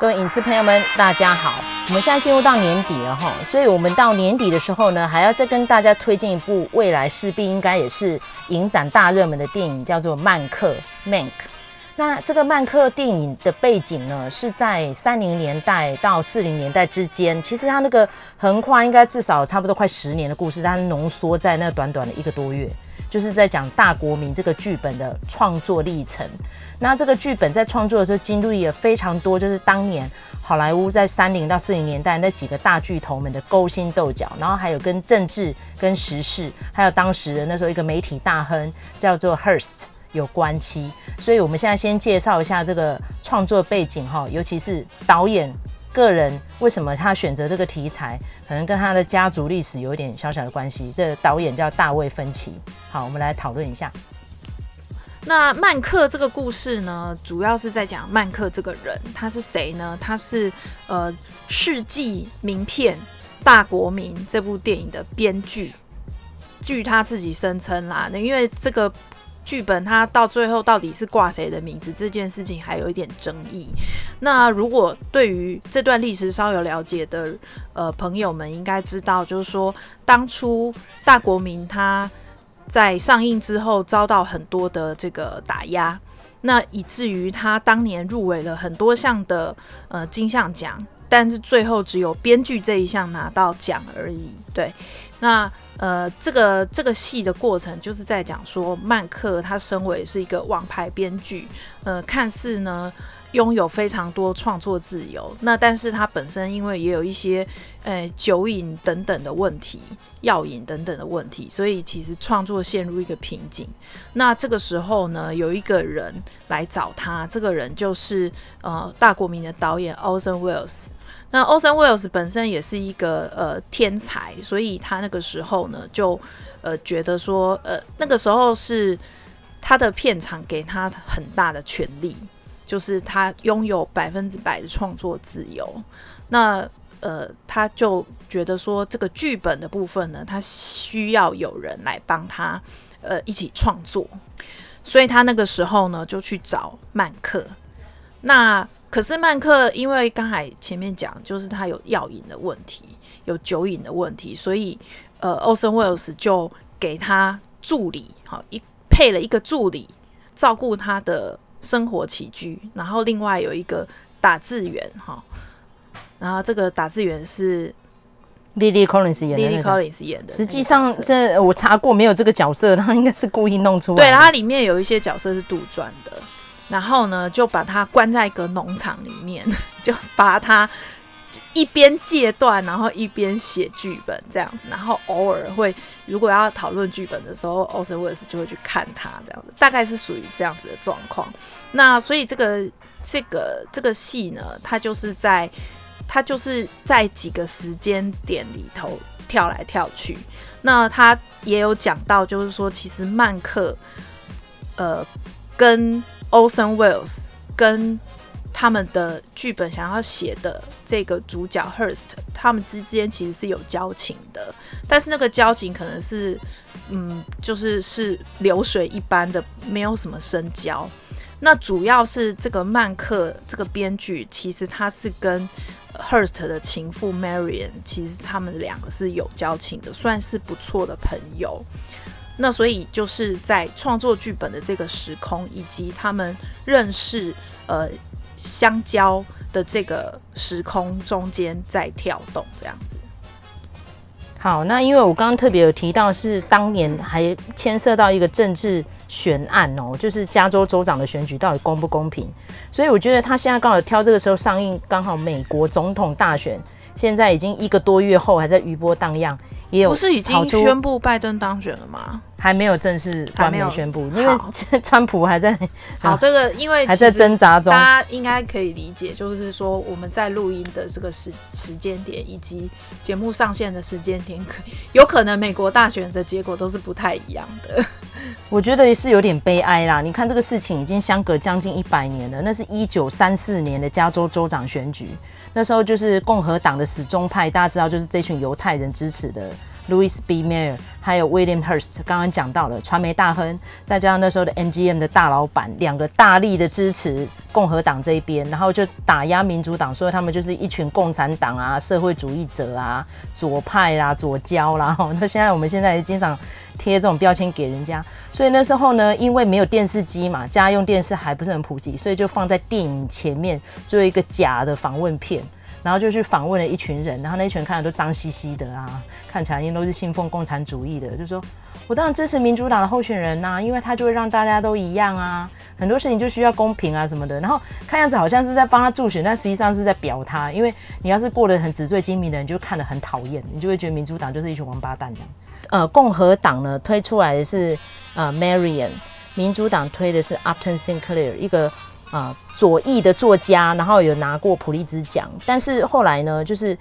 各位影视朋友们，大家好！我们现在进入到年底了哈，所以我们到年底的时候呢，还要再跟大家推荐一部未来势必应该也是影展大热门的电影，叫做《曼克》（Mank）。那这个曼克电影的背景呢，是在三零年代到四零年代之间。其实它那个横跨应该至少差不多快十年的故事，但是浓缩在那短短的一个多月。就是在讲大国民这个剧本的创作历程。那这个剧本在创作的时候经历了非常多，就是当年好莱坞在三零到四零年代那几个大巨头们的勾心斗角，然后还有跟政治、跟时事，还有当时的那时候一个媒体大亨叫做 Hearst 有关系。所以我们现在先介绍一下这个创作背景哈，尤其是导演。个人为什么他选择这个题材，可能跟他的家族历史有一点小小的关系。这导演叫大卫·芬奇。好，我们来讨论一下。那曼克这个故事呢，主要是在讲曼克这个人，他是谁呢？他是呃《世纪名片大国民》这部电影的编剧，据他自己声称啦。因为这个。剧本它到最后到底是挂谁的名字这件事情还有一点争议。那如果对于这段历史稍有了解的呃朋友们应该知道，就是说当初大国民他在上映之后遭到很多的这个打压，那以至于他当年入围了很多项的呃金像奖，但是最后只有编剧这一项拿到奖而已。对，那。呃，这个这个戏的过程就是在讲说，曼克他身为是一个王牌编剧，呃，看似呢拥有非常多创作自由，那但是他本身因为也有一些呃酒瘾等等的问题，药瘾等等的问题，所以其实创作陷入一个瓶颈。那这个时候呢，有一个人来找他，这个人就是呃大国民的导演 Orson Welles。那 Orson Welles 本身也是一个呃天才，所以他那个时候呢，就呃觉得说，呃那个时候是他的片场给他很大的权利，就是他拥有百分之百的创作自由。那呃他就觉得说，这个剧本的部分呢，他需要有人来帮他呃一起创作，所以他那个时候呢就去找曼克。那可是曼克，因为刚才前面讲，就是他有药瘾的问题，有酒瘾的问题，所以呃，Orson Welles 就给他助理，好一配了一个助理照顾他的生活起居，然后另外有一个打字员，哈，然后这个打字员是 Lily Collins 演的，Lily Collins 演的。实际上，这我查过没有这个角色，他应该是故意弄出来的。对，他里面有一些角色是杜撰的。然后呢，就把他关在一个农场里面，就罚他一边戒断，然后一边写剧本这样子。然后偶尔会，如果要讨论剧本的时候，Orson Welles 就会去看他这样子，大概是属于这样子的状况。那所以这个这个这个戏呢，它就是在它就是在几个时间点里头跳来跳去。那他也有讲到，就是说其实曼克呃跟 Orson Welles 跟他们的剧本想要写的这个主角 Hearst，他们之间其实是有交情的，但是那个交情可能是，嗯，就是是流水一般的，没有什么深交。那主要是这个曼克这个编剧，其实他是跟 Hearst 的情妇 Marion，其实他们两个是有交情的，算是不错的朋友。那所以就是在创作剧本的这个时空，以及他们认识呃相交的这个时空中间在跳动这样子。好，那因为我刚刚特别有提到，是当年还牵涉到一个政治悬案哦，就是加州州长的选举到底公不公平，所以我觉得他现在刚好挑这个时候上映，刚好美国总统大选。现在已经一个多月后，还在余波荡漾，也有不是已经宣布拜登当选了吗？还没有正式还没有宣布，因为川 普还在。好，这个因为还在挣扎中，大家应该可以理解，就是说我们在录音的这个时时间点，以及节目上线的时间点，可有可能美国大选的结果都是不太一样的。我觉得也是有点悲哀啦。你看这个事情已经相隔将近一百年了，那是一九三四年的加州州长选举，那时候就是共和党的死忠派，大家知道就是这群犹太人支持的 Louis B. Mayer，还有 William Hearst，刚刚讲到了传媒大亨，再加上那时候的 MGM 的大老板，两个大力的支持共和党这一边，然后就打压民主党，所以他们就是一群共产党啊、社会主义者啊、左派啦、左胶啦。那现在我们现在也经常贴这种标签给人家，所以那时候呢，因为没有电视机嘛，家用电视还不是很普及，所以就放在电影前面做一个假的访问片。然后就去访问了一群人，然后那群人看着都脏兮兮的啊，看起来应该都是信奉共产主义的，就说我当然支持民主党的候选人呐、啊，因为他就会让大家都一样啊，很多事情就需要公平啊什么的。然后看样子好像是在帮他助选，但实际上是在表他，因为你要是过得很纸醉金迷的人，就看得很讨厌，你就会觉得民主党就是一群王八蛋这样。呃，共和党呢推出来的是呃 Marion，民主党推的是 Upton Sinclair，一个。啊，左翼的作家，然后有拿过普利兹奖，但是后来呢，就是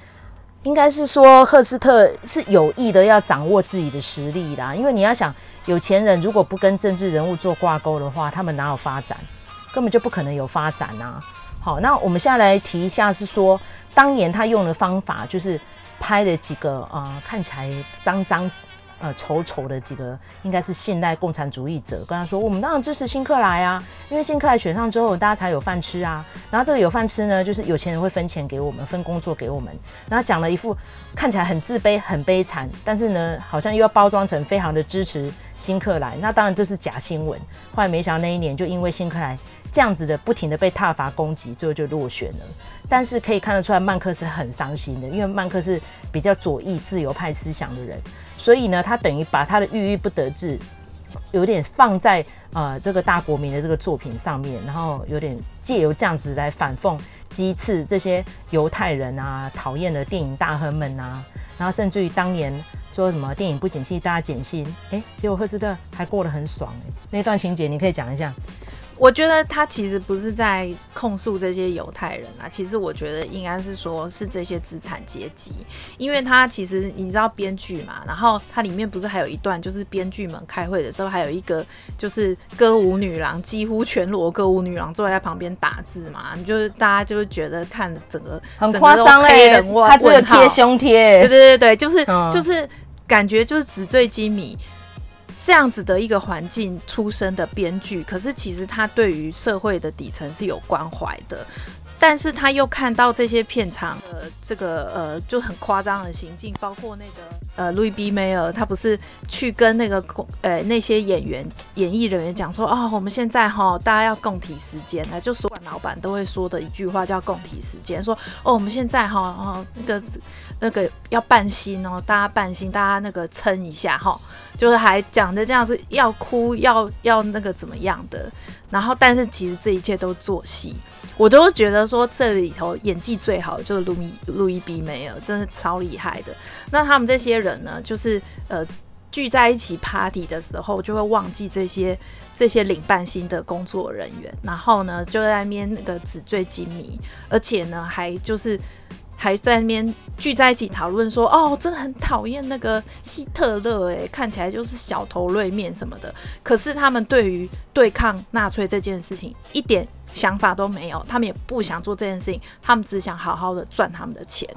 应该是说赫斯特是有意的要掌握自己的实力啦，因为你要想，有钱人如果不跟政治人物做挂钩的话，他们哪有发展？根本就不可能有发展啊！好，那我们现在来提一下，是说当年他用的方法，就是拍了几个啊、看起来脏脏。呃，丑丑的几个应该是现代共产主义者，跟他说，我们当然支持辛克莱啊，因为辛克莱选上之后，大家才有饭吃啊。然后这个有饭吃呢，就是有钱人会分钱给我们，分工作给我们。然后讲了一副看起来很自卑、很悲惨，但是呢，好像又要包装成非常的支持辛克莱。那当然这是假新闻。后来没想到那一年，就因为辛克莱这样子的不停的被挞伐攻击，最后就落选了。但是可以看得出来，曼克是很伤心的，因为曼克是比较左翼、自由派思想的人。所以呢，他等于把他的郁郁不得志，有点放在呃这个大国民的这个作品上面，然后有点借由这样子来反讽、讥刺这些犹太人啊、讨厌的电影大亨们啊，然后甚至于当年说什么电影不景气，大家减薪，哎，结果赫斯特还过得很爽哎，那段情节你可以讲一下。我觉得他其实不是在控诉这些犹太人啊，其实我觉得应该是说是这些资产阶级，因为他其实你知道编剧嘛，然后它里面不是还有一段就是编剧们开会的时候，还有一个就是歌舞女郎，几乎全裸歌舞女郎坐在旁边打字嘛，你就是大家就会觉得看整个很夸张哎，他这个贴胸贴，对对对对，就是、嗯、就是感觉就是纸醉金迷。这样子的一个环境出生的编剧，可是其实他对于社会的底层是有关怀的。但是他又看到这些片场的这个呃就很夸张的行径，包括那个呃路易 B 梅尔，他不是去跟那个呃那些演员演艺人员讲说啊、哦，我们现在哈大家要共体时艰，那就所有老板都会说的一句话叫共体时间，说哦我们现在哈哦那个那个要半薪哦，大家半薪，大家那个撑一下哈，就是还讲的这样子要哭要要那个怎么样的，然后但是其实这一切都做戏。我都觉得说这里头演技最好就是路易路易比梅尔，真的超厉害的。那他们这些人呢，就是呃聚在一起 party 的时候，就会忘记这些这些领半薪的工作人员，然后呢就在那边那个纸醉金迷，而且呢还就是还在那边聚在一起讨论说，哦，真的很讨厌那个希特勒，诶，看起来就是小头锐面什么的。可是他们对于对抗纳粹这件事情一点。想法都没有，他们也不想做这件事情，他们只想好好的赚他们的钱。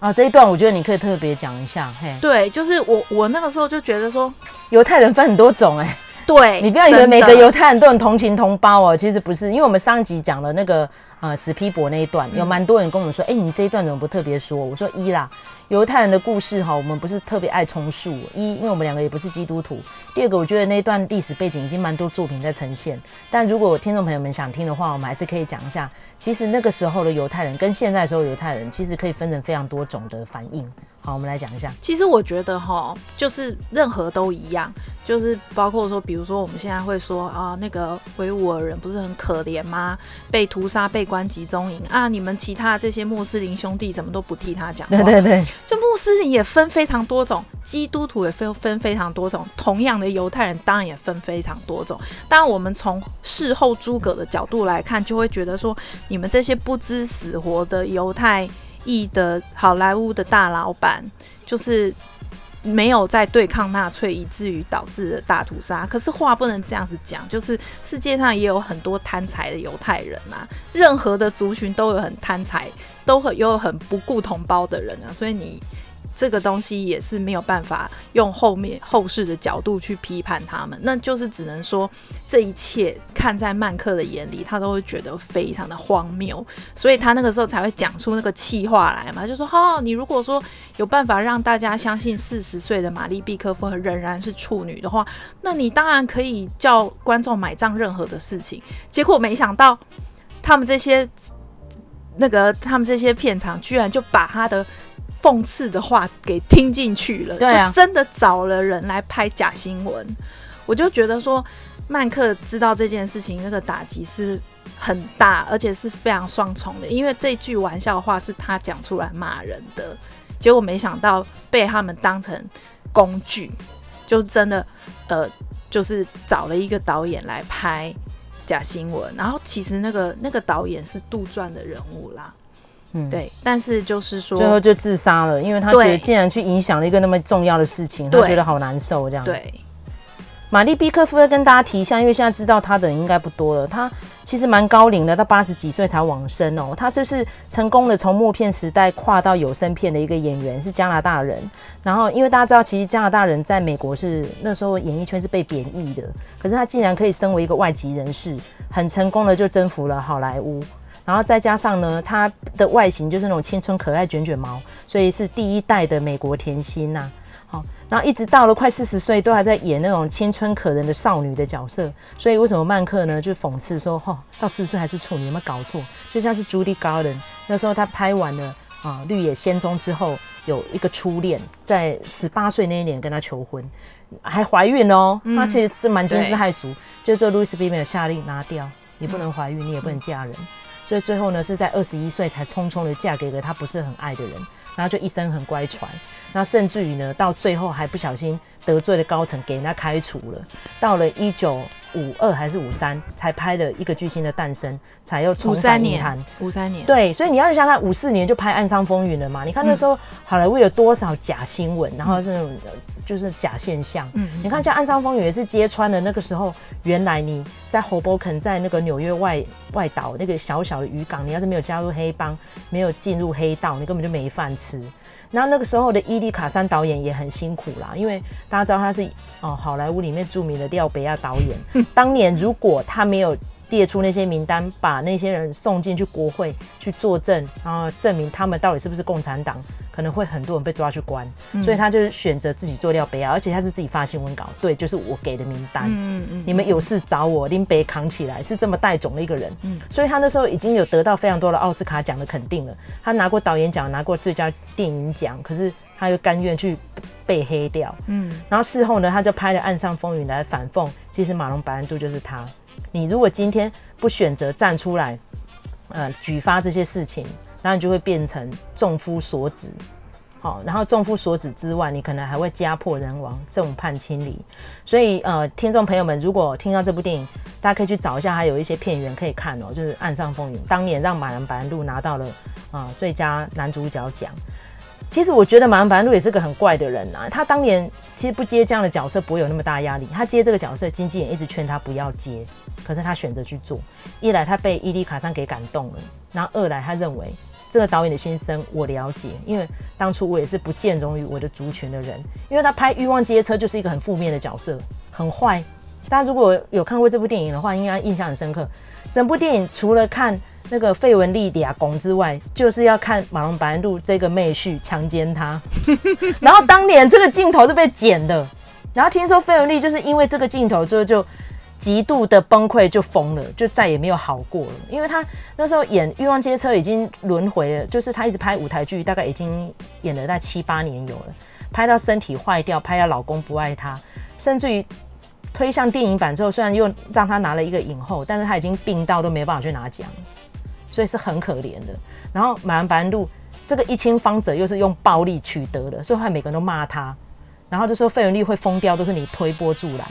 啊，这一段我觉得你可以特别讲一下。嘿，对，就是我我那个时候就觉得说，犹太人分很多种、欸，哎，对，你不要以为每个犹太人都很同情同胞哦，其实不是，因为我们上一集讲了那个。呃，史皮博那一段有蛮多人跟我们说，哎、嗯欸，你这一段怎么不特别说？我说一啦，犹太人的故事哈，我们不是特别爱重述。一，因为我们两个也不是基督徒。第二个，我觉得那一段历史背景已经蛮多作品在呈现。但如果听众朋友们想听的话，我们还是可以讲一下。其实那个时候的犹太人跟现在时候犹太人，其实可以分成非常多种的反应。好，我们来讲一下。其实我觉得哈，就是任何都一样，就是包括说，比如说我们现在会说啊，那个维吾尔人不是很可怜吗？被屠杀、被关集中营啊，你们其他这些穆斯林兄弟怎么都不替他讲话？对对对，就穆斯林也分非常多种，基督徒也分分非常多种，同样的犹太人当然也分非常多种。当然，我们从事后诸葛的角度来看，就会觉得说，你们这些不知死活的犹太。裔的好莱坞的大老板，就是没有在对抗纳粹，以至于导致的大屠杀。可是话不能这样子讲，就是世界上也有很多贪财的犹太人啊，任何的族群都有很贪财，都有很不顾同胞的人啊。所以你这个东西也是没有办法用后面后世的角度去批判他们，那就是只能说这一切看在曼克的眼里，他都会觉得非常的荒谬，所以他那个时候才会讲出那个气话来嘛，就说：哦，你如果说有办法让大家相信四十岁的玛丽毕克夫仍然是处女的话，那你当然可以叫观众买账任何的事情。结果没想到他们这些那个他们这些片场居然就把他的。讽刺的话给听进去了，对啊，就真的找了人来拍假新闻。我就觉得说，曼克知道这件事情那个打击是很大，而且是非常双重的。因为这句玩笑话是他讲出来骂人的，结果没想到被他们当成工具，就真的呃，就是找了一个导演来拍假新闻。然后其实那个那个导演是杜撰的人物啦。嗯，对，但是就是说，最后就自杀了，因为他觉得竟然去影响了一个那么重要的事情，他觉得好难受这样。对，玛丽毕克夫要跟大家提一下，因为现在知道他的人应该不多了。他其实蛮高龄的，到八十几岁才往生哦。他就是成功的从默片时代跨到有声片的一个演员，是加拿大人。然后，因为大家知道，其实加拿大人在美国是那时候演艺圈是被贬义的，可是他竟然可以身为一个外籍人士，很成功的就征服了好莱坞。然后再加上呢，它的外形就是那种青春可爱卷卷毛，所以是第一代的美国甜心呐。好，然后一直到了快四十岁，都还在演那种青春可人的少女的角色。所以为什么曼克呢就讽刺说，哈、哦，到四十岁还是处女，有没有搞错？就像是 Judy Garland 那时候，她拍完了啊《绿野仙踪》之后，有一个初恋，在十八岁那一年跟她求婚，还怀孕哦。她、嗯、其实是蛮惊世骇俗，就做路易斯比没有下令拿掉，你不能怀孕，你也不能嫁人。嗯所以最后呢，是在二十一岁才匆匆的嫁给了他不是很爱的人，然后就一生很乖舛，那甚至于呢，到最后还不小心得罪了高层，给人家开除了。到了一九五二还是五三，才拍了一个巨星的诞生，才又重返影坛。五三年，对，所以你要想看，五四年就拍《暗伤风云》了嘛？你看那时候好莱坞有多少假新闻，然后这种。就是假现象，嗯，你看像《暗伤风云》也是揭穿了那个时候，原来你在 Hoboken 在那个纽约外外岛那个小小的渔港，你要是没有加入黑帮，没有进入黑道，你根本就没饭吃。然后那个时候的伊利卡山导演也很辛苦啦，因为大家知道他是哦好莱坞里面著名的廖北亚导演，当年如果他没有列出那些名单，把那些人送进去国会去作证，然后证明他们到底是不是共产党。可能会很多人被抓去关，嗯、所以他就是选择自己做掉北亚，而且他是自己发新闻稿，对，就是我给的名单，嗯嗯，你们有事找我，拎北扛起来，是这么带种的一个人，嗯，所以他那时候已经有得到非常多的奥斯卡奖的肯定了，他拿过导演奖，拿过最佳电影奖，可是他又甘愿去被黑掉，嗯，然后事后呢，他就拍了《岸上风云》来反讽，其实马龙白兰度就是他，你如果今天不选择站出来，呃，举发这些事情。当然就会变成众夫所指，好，然后众夫所指之外，你可能还会家破人亡，众叛亲离。所以，呃，听众朋友们，如果听到这部电影，大家可以去找一下，还有一些片源可以看哦。就是《岸上风云》，当年让马龙白兰度拿到了啊、最佳男主角奖。其实我觉得马龙白兰度也是个很怪的人啊。他当年其实不接这样的角色，不会有那么大压力。他接这个角色，经纪人一直劝他不要接，可是他选择去做。一来他被伊迪卡桑给感动了，然后二来他认为。这个导演的心声我了解，因为当初我也是不见容于我的族群的人，因为他拍《欲望街车》就是一个很负面的角色，很坏。大家如果有看过这部电影的话，应该印象很深刻。整部电影除了看那个费雯丽俩拱之外，就是要看马龙白兰度这个妹婿强奸他。然后当年这个镜头是被剪的，然后听说费雯丽就是因为这个镜头，就就。极度的崩溃，就疯了，就再也没有好过了。因为他那时候演《欲望街车》已经轮回了，就是他一直拍舞台剧，大概已经演了在七八年有了，拍到身体坏掉，拍到老公不爱她，甚至于推向电影版之后，虽然又让他拿了一个影后，但是他已经病到都没办法去拿奖，所以是很可怜的。然后马龙白兰度这个一亲方者又是用暴力取得的，所以后来每个人都骂他，然后就说费雯丽会疯掉，都是你推波助澜。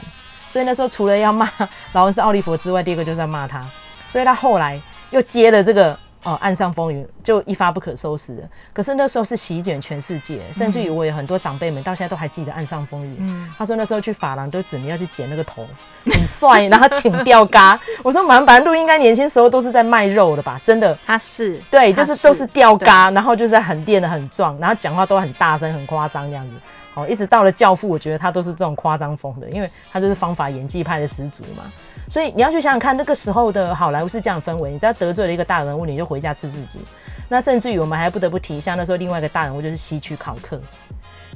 所以那时候除了要骂劳恩斯·奥利弗之外，第二个就是要骂他。所以他后来又接了这个哦，岸上风云就一发不可收拾了。可是那时候是席卷全世界，甚至于我有很多长辈们到现在都还记得岸上风云。嗯，他说那时候去发廊都只能要去剪那个头，很帅，然后请吊嘎。我说马班路应该年轻时候都是在卖肉的吧？真的，他是对，就是都是吊嘎，然后就是在很练的很壮，然后讲话都很大声、很夸张这样子。哦，一直到了教父，我觉得他都是这种夸张风的，因为他就是方法演技派的始祖嘛。所以你要去想想看，那个时候的好莱坞是这样氛围，你只要得罪了一个大人物，你就回家吃自己。那甚至于我们还不得不提一下，那时候另外一个大人物就是西区考克。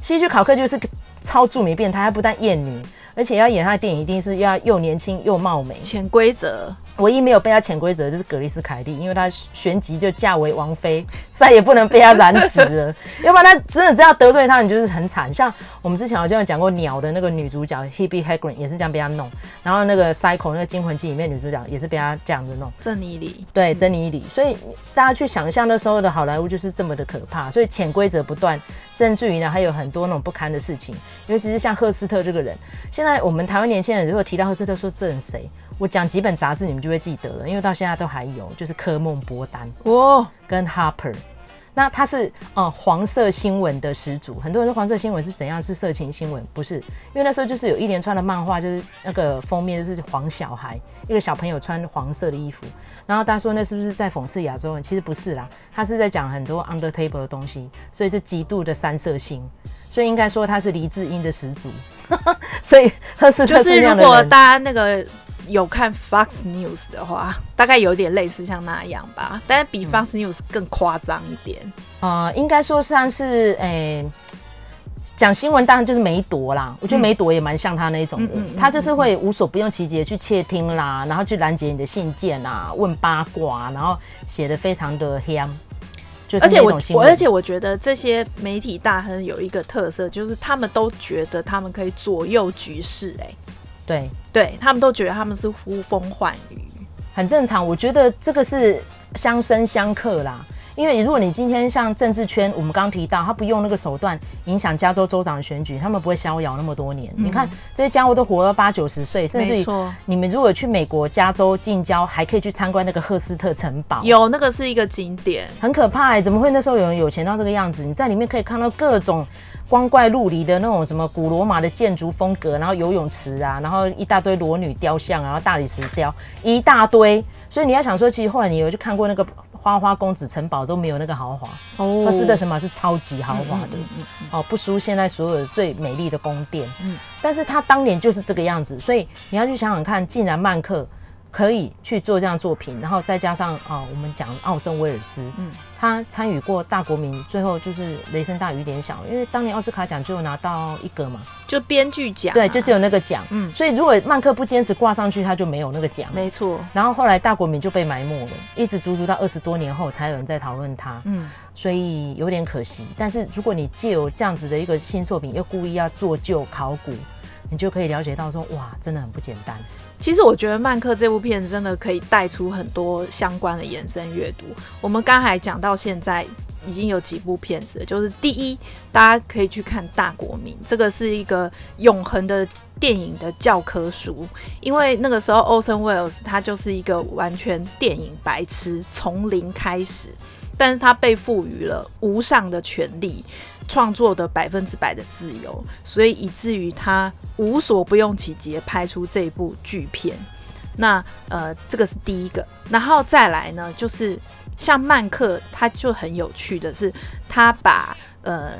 西区考克就是超著名变态，他不但厌女，而且要演他的电影一定是要又年轻又貌美。潜规则。唯一没有被他潜规则的就是格丽斯凯莉，因为他旋即就嫁为王妃，再也不能被他染指了。要不然他真的只要得罪他，你就是很惨。像我们之前好像有讲过鸟的那个女主角 Hebe h a g r e n 也是这样被他弄，然后那个 Psycho 那个惊魂记里面女主角也是被他这样子弄。珍妮里，对，珍妮里。所以大家去想象那时候的好莱坞就是这么的可怕，所以潜规则不断，甚至于呢还有很多那种不堪的事情。尤其是像赫斯特这个人，现在我们台湾年轻人如果提到赫斯特，说这人谁？我讲几本杂志，你们就会记得了，因为到现在都还有，就是科梦波丹哦，跟 Harper，那他是呃黄色新闻的始祖。很多人说黄色新闻是怎样？是色情新闻？不是，因为那时候就是有一连串的漫画，就是那个封面就是黄小孩，一个小朋友穿黄色的衣服，然后大家说那是不是在讽刺亚洲人？其实不是啦，他是在讲很多 under table 的东西，所以是极度的三色星，所以应该说他是黎智英的始祖。所以 就是如果大家那个。有看 Fox News 的话，大概有点类似像那样吧，但是比 Fox News 更夸张一点。啊、嗯呃，应该说像是，诶、欸，讲新闻当然就是梅朵啦。我觉得梅朵也蛮像他那一种的，嗯、他就是会无所不用其极去窃听啦，然后去拦截你的信件啊，问八卦，然后写的非常的黑暗。就是、而且我我而且我觉得这些媒体大亨有一个特色，就是他们都觉得他们可以左右局势、欸。哎。对，对他们都觉得他们是呼风唤雨，很正常。我觉得这个是相生相克啦。因为如果你今天像政治圈，我们刚刚提到他不用那个手段影响加州州长的选举，他们不会逍遥那么多年。嗯、你看这些家伙都活了八九十岁，甚至于你们如果去美国加州近郊，还可以去参观那个赫斯特城堡，有那个是一个景点，很可怕、欸。怎么会那时候有人有钱到这个样子？你在里面可以看到各种。光怪陆离的那种什么古罗马的建筑风格，然后游泳池啊，然后一大堆裸女雕像，然后大理石雕一大堆，所以你要想说，其实后来你有去看过那个花花公子城堡都没有那个豪华哦，赫斯特城堡是超级豪华的，嗯嗯嗯、哦，不输现在所有最美丽的宫殿，嗯，但是他当年就是这个样子，所以你要去想想看，既然曼克。可以去做这样作品，然后再加上啊、呃，我们讲奥森威尔斯，嗯，他参与过大国民，最后就是雷声大雨点小，因为当年奥斯卡奖只有拿到一个嘛，就编剧奖，对，就只有那个奖，嗯，所以如果曼克不坚持挂上去，他就没有那个奖，没错。然后后来大国民就被埋没了，一直足足到二十多年后才有人在讨论他，嗯，所以有点可惜。但是如果你借有这样子的一个新作品，又故意要做旧考古，你就可以了解到说，哇，真的很不简单。其实我觉得《曼克》这部片真的可以带出很多相关的延伸阅读。我们刚才讲到现在已经有几部片子，就是第一，大家可以去看《大国民》，这个是一个永恒的电影的教科书。因为那个时候，Orson Welles 他就是一个完全电影白痴，从零开始，但是他被赋予了无上的权力。创作的百分之百的自由，所以以至于他无所不用其极拍出这一部巨片。那呃，这个是第一个，然后再来呢，就是像曼克，他就很有趣的是，他把呃，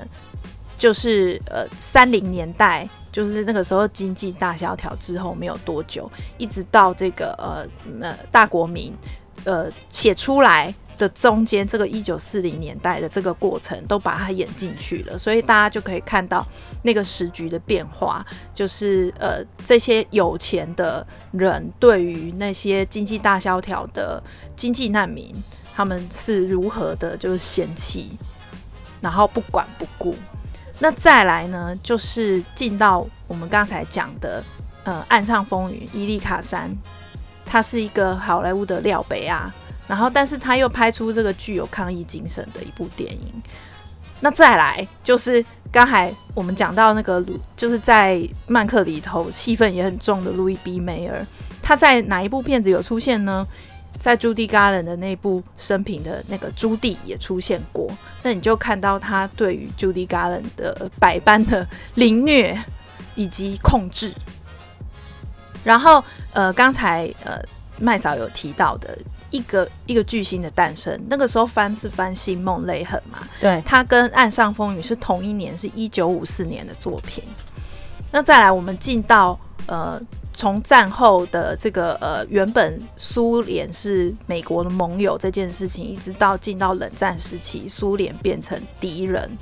就是呃三零年代，就是那个时候经济大萧条之后没有多久，一直到这个呃呃大国民呃写出来。的中间这个一九四零年代的这个过程都把它演进去了，所以大家就可以看到那个时局的变化，就是呃这些有钱的人对于那些经济大萧条的经济难民，他们是如何的就是嫌弃，然后不管不顾。那再来呢，就是进到我们刚才讲的呃岸上风云，伊利卡山，他是一个好莱坞的廖北亚。然后，但是他又拍出这个具有抗议精神的一部电影。那再来就是刚才我们讲到那个，就是在曼克里头戏份也很重的路易 B 梅尔，他在哪一部片子有出现呢？在朱迪·加伦的那部生平的那个朱迪也出现过，那你就看到他对于朱迪·加伦的百般的凌虐以及控制。然后，呃，刚才呃麦嫂有提到的一个一个巨星的诞生，那个时候翻是翻《星梦泪痕》嘛？对，他跟《岸上风雨》是同一年，是一九五四年的作品。那再来，我们进到呃。从战后的这个呃，原本苏联是美国的盟友这件事情，一直到进到冷战时期，苏联变成敌人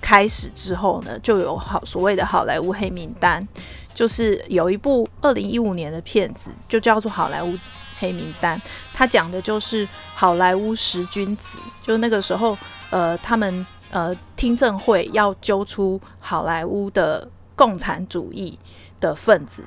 开始之后呢，就有好所谓的好莱坞黑名单，就是有一部二零一五年的片子，就叫做《好莱坞黑名单》，他讲的就是好莱坞十君子，就那个时候呃，他们呃听证会要揪出好莱坞的共产主义的分子。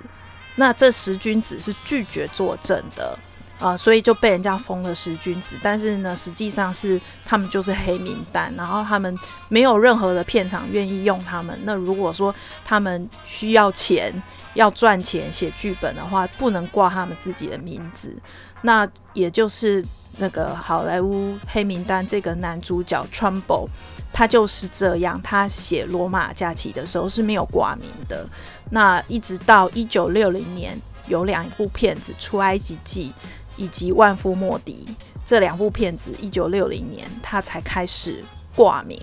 那这十君子是拒绝作证的啊、所以就被人家封了十君子。但是呢，实际上是他们就是黑名单，然后他们没有任何的片场愿意用他们。那如果说他们需要钱，要赚钱写剧本的话，不能挂他们自己的名字。那也就是那个好莱坞黑名单这个男主角 Trumbo。他就是这样，他写《罗马假期》的时候是没有挂名的。那一直到一九六零年，有两部片子《出埃及记》以及《万夫莫敌》这两部片子，一九六零年他才开始挂名，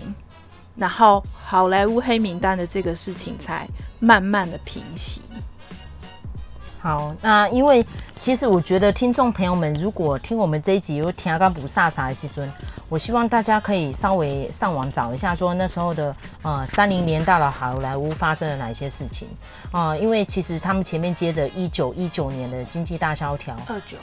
然后好莱坞黑名单的这个事情才慢慢的平息。好，那因为其实我觉得听众朋友们如果听我们这一集有听阿甘不萨萨的时阵，我希望大家可以稍微上网找一下，说那时候的呃三零年代的好莱坞发生了哪些事情啊、呃？因为其实他们前面接着一九一九年的经济大萧条，二九，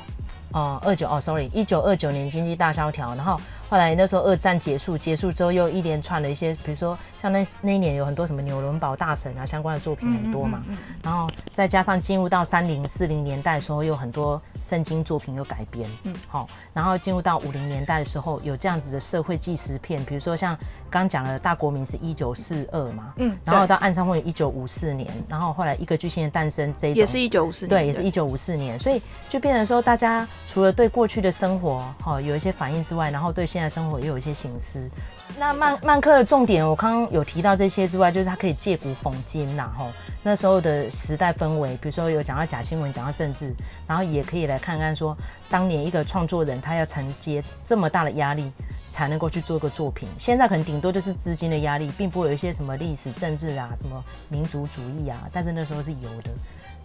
哦二九哦，sorry，一九二九年经济大萧条，然后。后来那时候二战结束，结束之后又一连串的一些，比如说像那那一年有很多什么纽伦堡大审啊相关的作品很多嘛，然后再加上进入到三零四零年代的时候，有很多圣经作品有改编，嗯，好，然后进入到五零年代的时候，有这样子的社会纪实片，比如说像刚讲的大国民是一九四二嘛，嗯，然后到暗上风云一九五四年，然后后来一个巨星的诞生这一种。也是一九五四年，对，也是一九五四年，所以就变成说大家除了对过去的生活哈有一些反应之外，然后对现在在生活也有一些形式。那曼曼克的重点，我刚刚有提到这些之外，就是他可以借古讽今呐，吼，那时候的时代氛围，比如说有讲到假新闻，讲到政治，然后也可以来看看说，当年一个创作人他要承接这么大的压力，才能够去做个作品。现在可能顶多就是资金的压力，并不会有一些什么历史政治啊，什么民族主义啊，但是那时候是有的，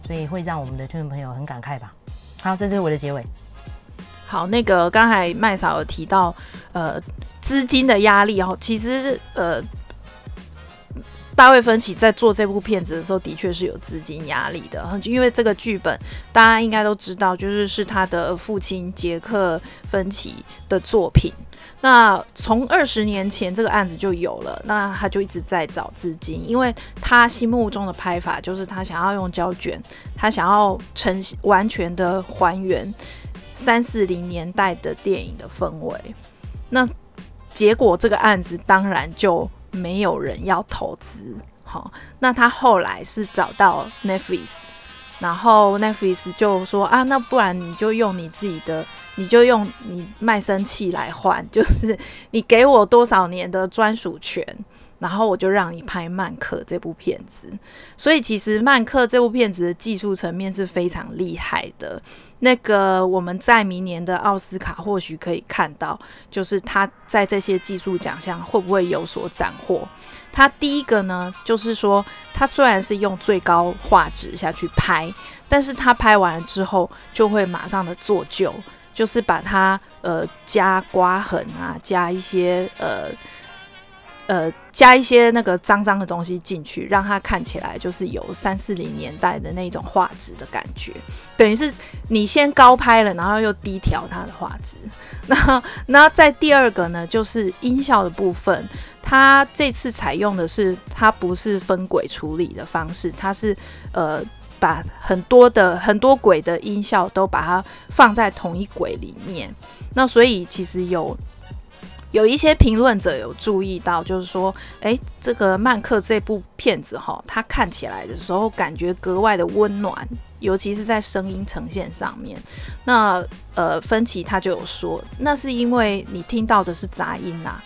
所以会让我们的听众朋友很感慨吧。好，这就是我的结尾。好，那个刚才麦嫂有提到，呃，资金的压力哦，其实呃，大卫芬奇在做这部片子的时候，的确是有资金压力的，因为这个剧本大家应该都知道，就是是他的父亲杰克芬奇的作品。那从二十年前这个案子就有了，那他就一直在找资金，因为他心目中的拍法就是他想要用胶卷，他想要呈完全的还原。三四零年代的电影的氛围，那结果这个案子当然就没有人要投资。好，那他后来是找到 Netflix，然后 Netflix 就说啊，那不然你就用你自己的，你就用你卖身契来换，就是你给我多少年的专属权。然后我就让你拍《曼克》这部片子，所以其实《曼克》这部片子的技术层面是非常厉害的。那个我们在明年的奥斯卡或许可以看到，就是他在这些技术奖项会不会有所斩获。他第一个呢，就是说他虽然是用最高画质下去拍，但是他拍完了之后就会马上的做旧，就是把它呃加刮痕啊，加一些呃。呃，加一些那个脏脏的东西进去，让它看起来就是有三四零年代的那种画质的感觉。等于是你先高拍了，然后又低调它的画质。那那在第二个呢，就是音效的部分，它这次采用的是它不是分轨处理的方式，它是呃把很多的很多轨的音效都把它放在同一轨里面。那所以其实有。有一些评论者有注意到，就是说，诶，这个《曼克》这部片子哈，它看起来的时候感觉格外的温暖，尤其是在声音呈现上面。那呃，芬奇他就有说，那是因为你听到的是杂音啦。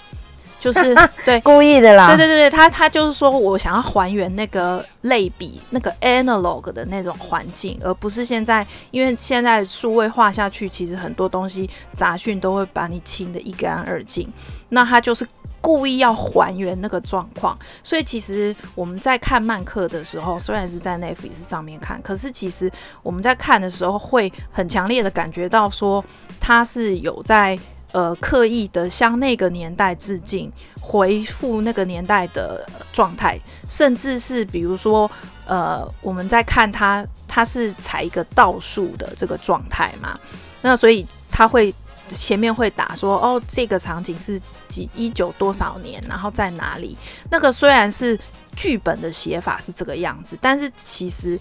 就是 对故意的啦，对对对对，他他就是说我想要还原那个类比那个 analog 的那种环境，而不是现在，因为现在数位化下去，其实很多东西杂讯都会把你清的一干二净。那他就是故意要还原那个状况，所以其实我们在看漫客的时候，虽然是在 Netflix 上面看，可是其实我们在看的时候会很强烈的感觉到说他是有在。呃，刻意的向那个年代致敬，回复那个年代的状态，甚至是比如说，呃，我们在看他，他是采一个倒数的这个状态嘛，那所以他会前面会打说，哦，这个场景是几一九多少年，然后在哪里？那个虽然是剧本的写法是这个样子，但是其实。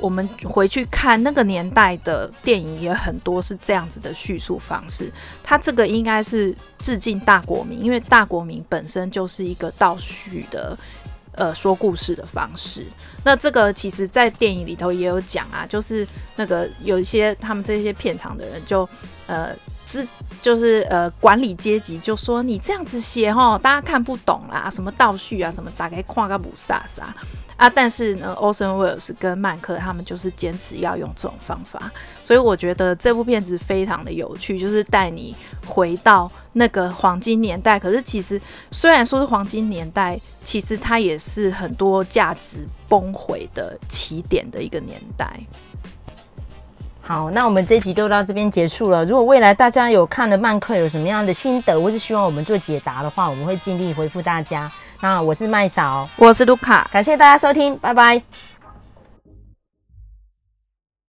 我们回去看那个年代的电影也很多是这样子的叙述方式，它这个应该是致敬大国民，因为大国民本身就是一个倒叙的，呃，说故事的方式。那这个其实在电影里头也有讲啊，就是那个有一些他们这些片场的人就呃，知就是呃管理阶级就说你这样子写齁，大家看不懂啦，什么倒叙啊，什么打开跨个不萨萨。啊，但是呢，Orson Welles 跟曼克他们就是坚持要用这种方法，所以我觉得这部片子非常的有趣，就是带你回到那个黄金年代。可是其实虽然说是黄金年代，其实它也是很多价值崩毁的起点的一个年代。好，那我们这集就到这边结束了。如果未来大家有看了曼克有什么样的心得，或是希望我们做解答的话，我们会尽力回复大家。那我是麦嫂，我是卢卡，感谢大家收听，拜拜。